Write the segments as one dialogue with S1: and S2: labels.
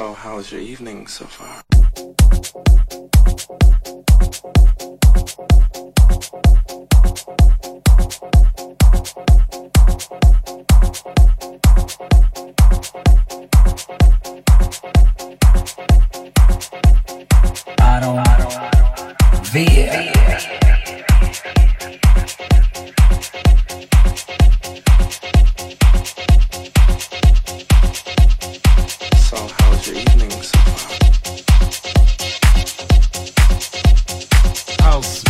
S1: So, how's your evening so far? So how's your evening so far?
S2: house.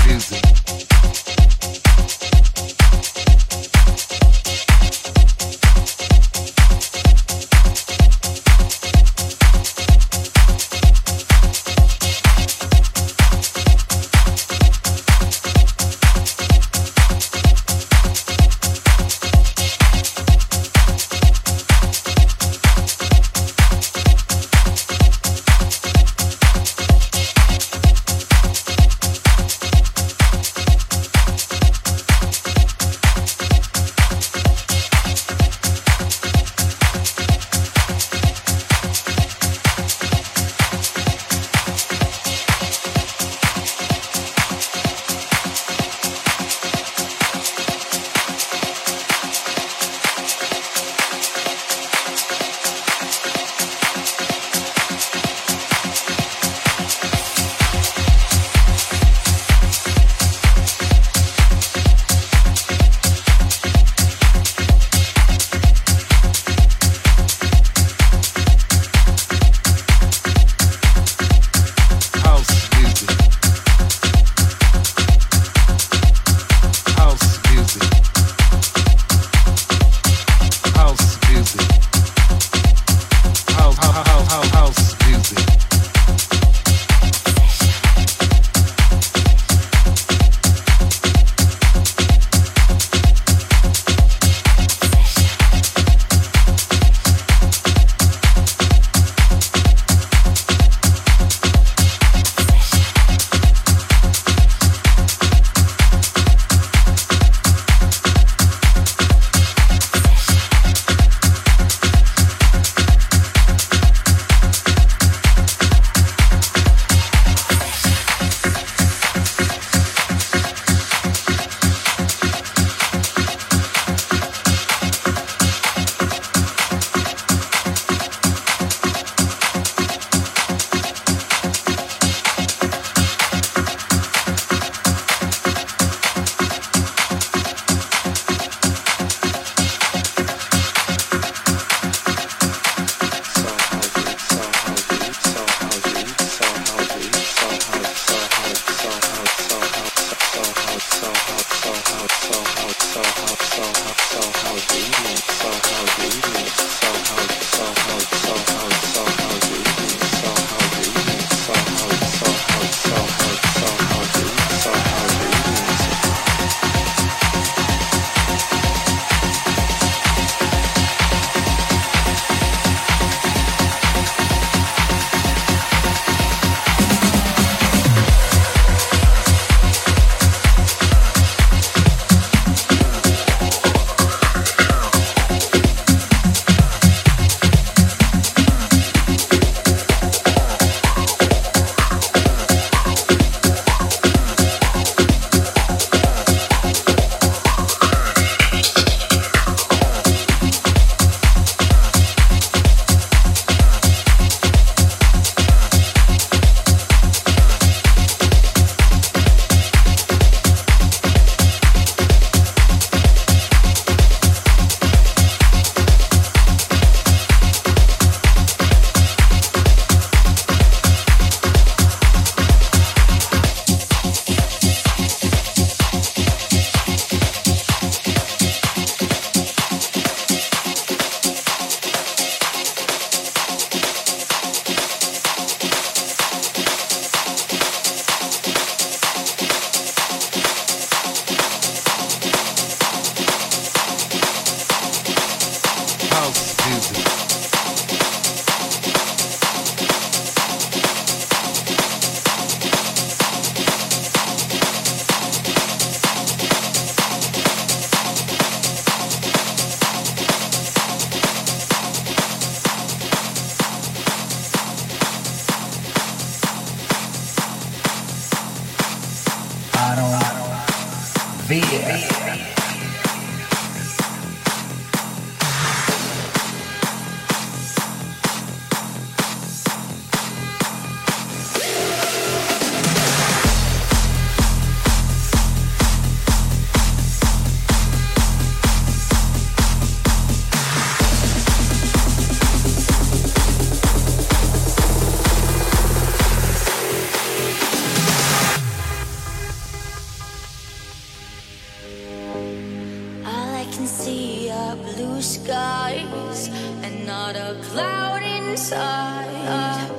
S1: All I can see
S3: are blue skies and not a cloud inside.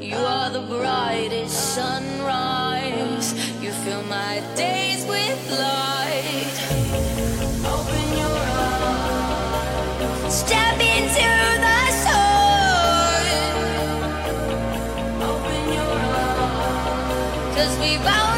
S3: You are the brightest sunrise. You fill my days with light. Open your eyes. Step into the sun. Open your eyes. Cause we've
S4: always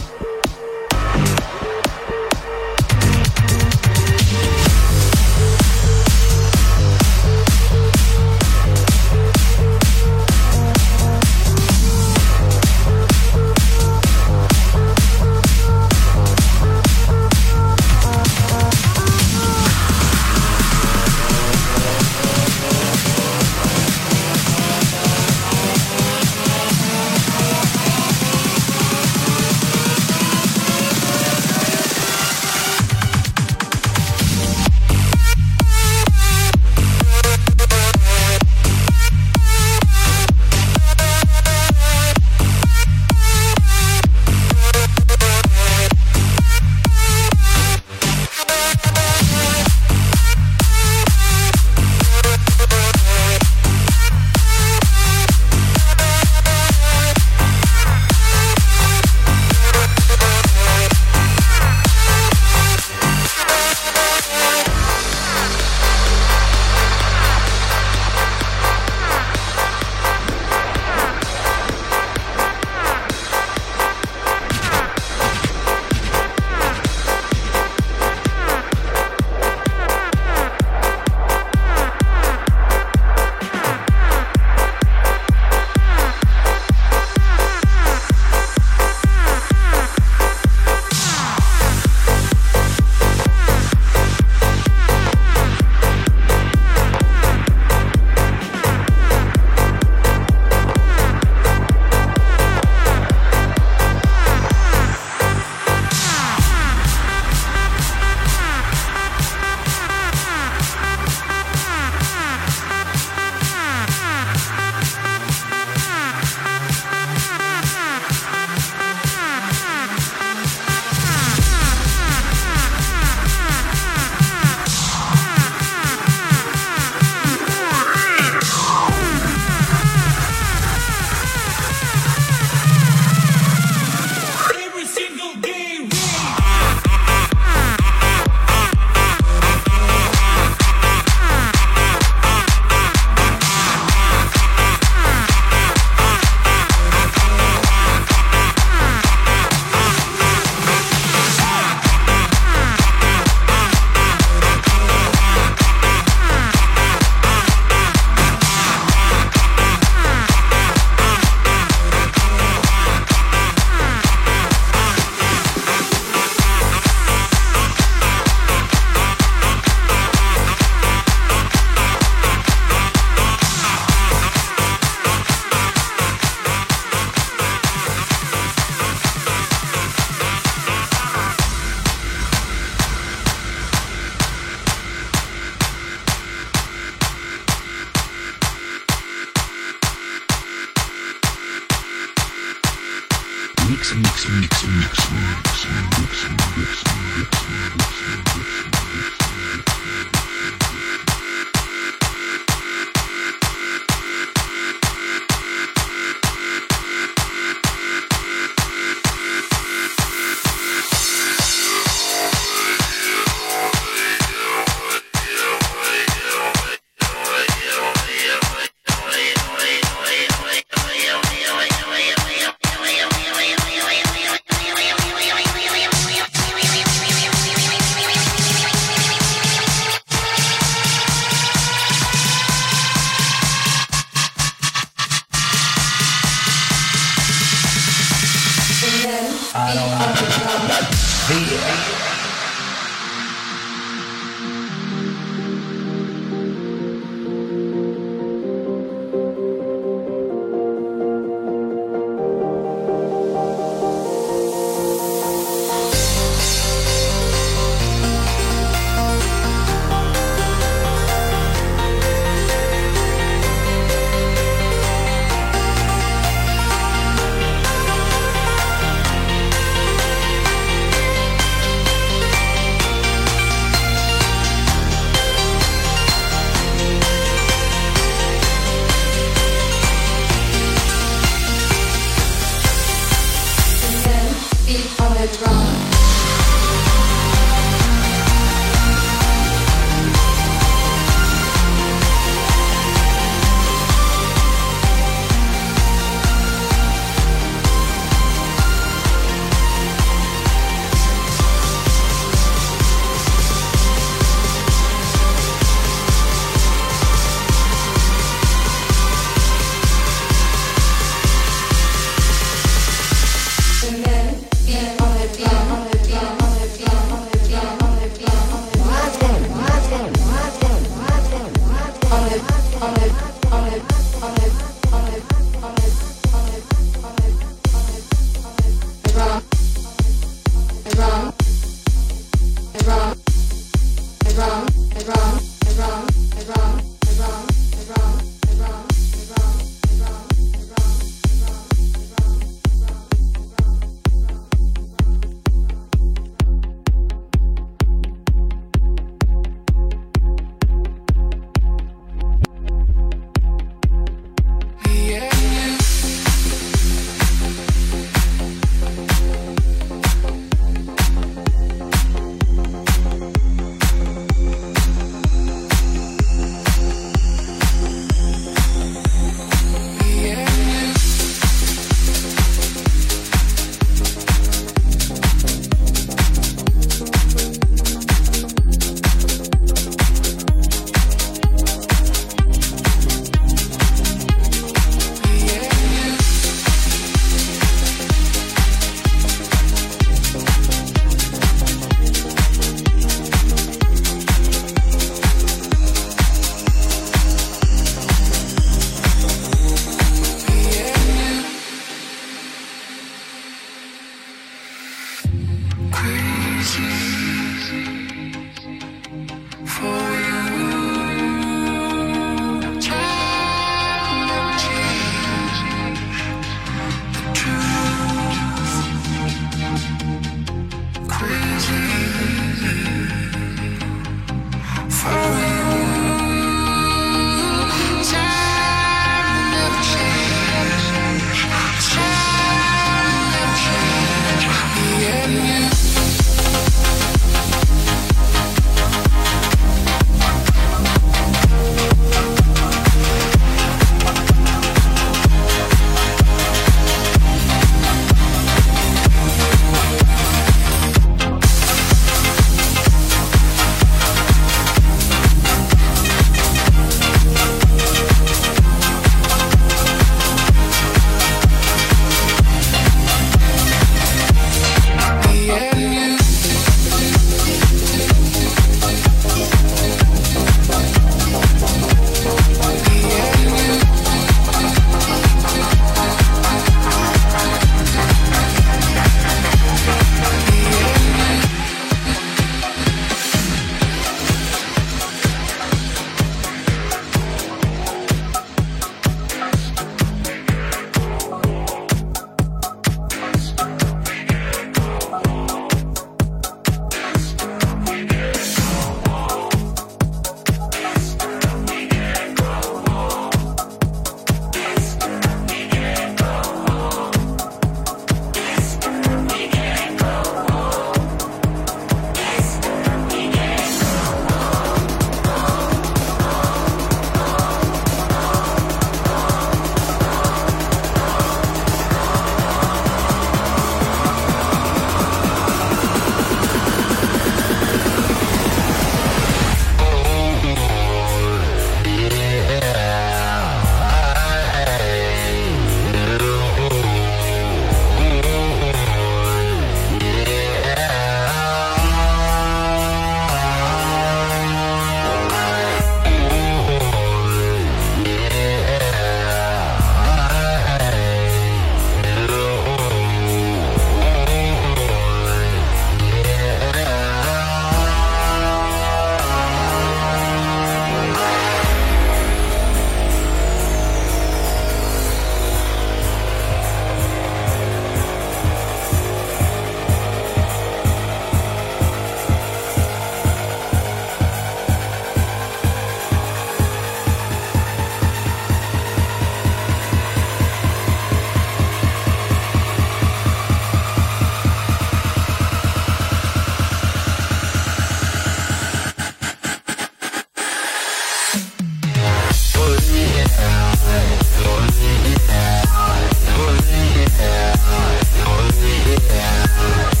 S4: Yes.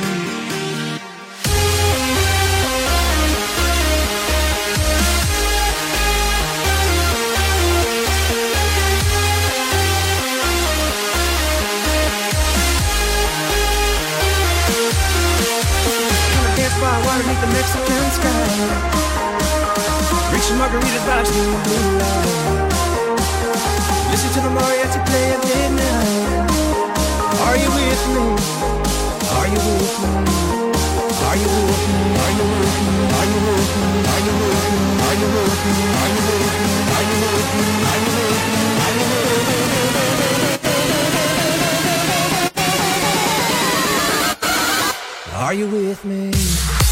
S5: Margaritas blue. Listen to the mariachi play at midnight. Are you with me? Are you with me? Are you with me? Are you with me? Are you with me? Are you with me? Are you with me? Are you with me? Are you with me? Are you with me? Are you with me? Are you with me?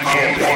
S6: I'm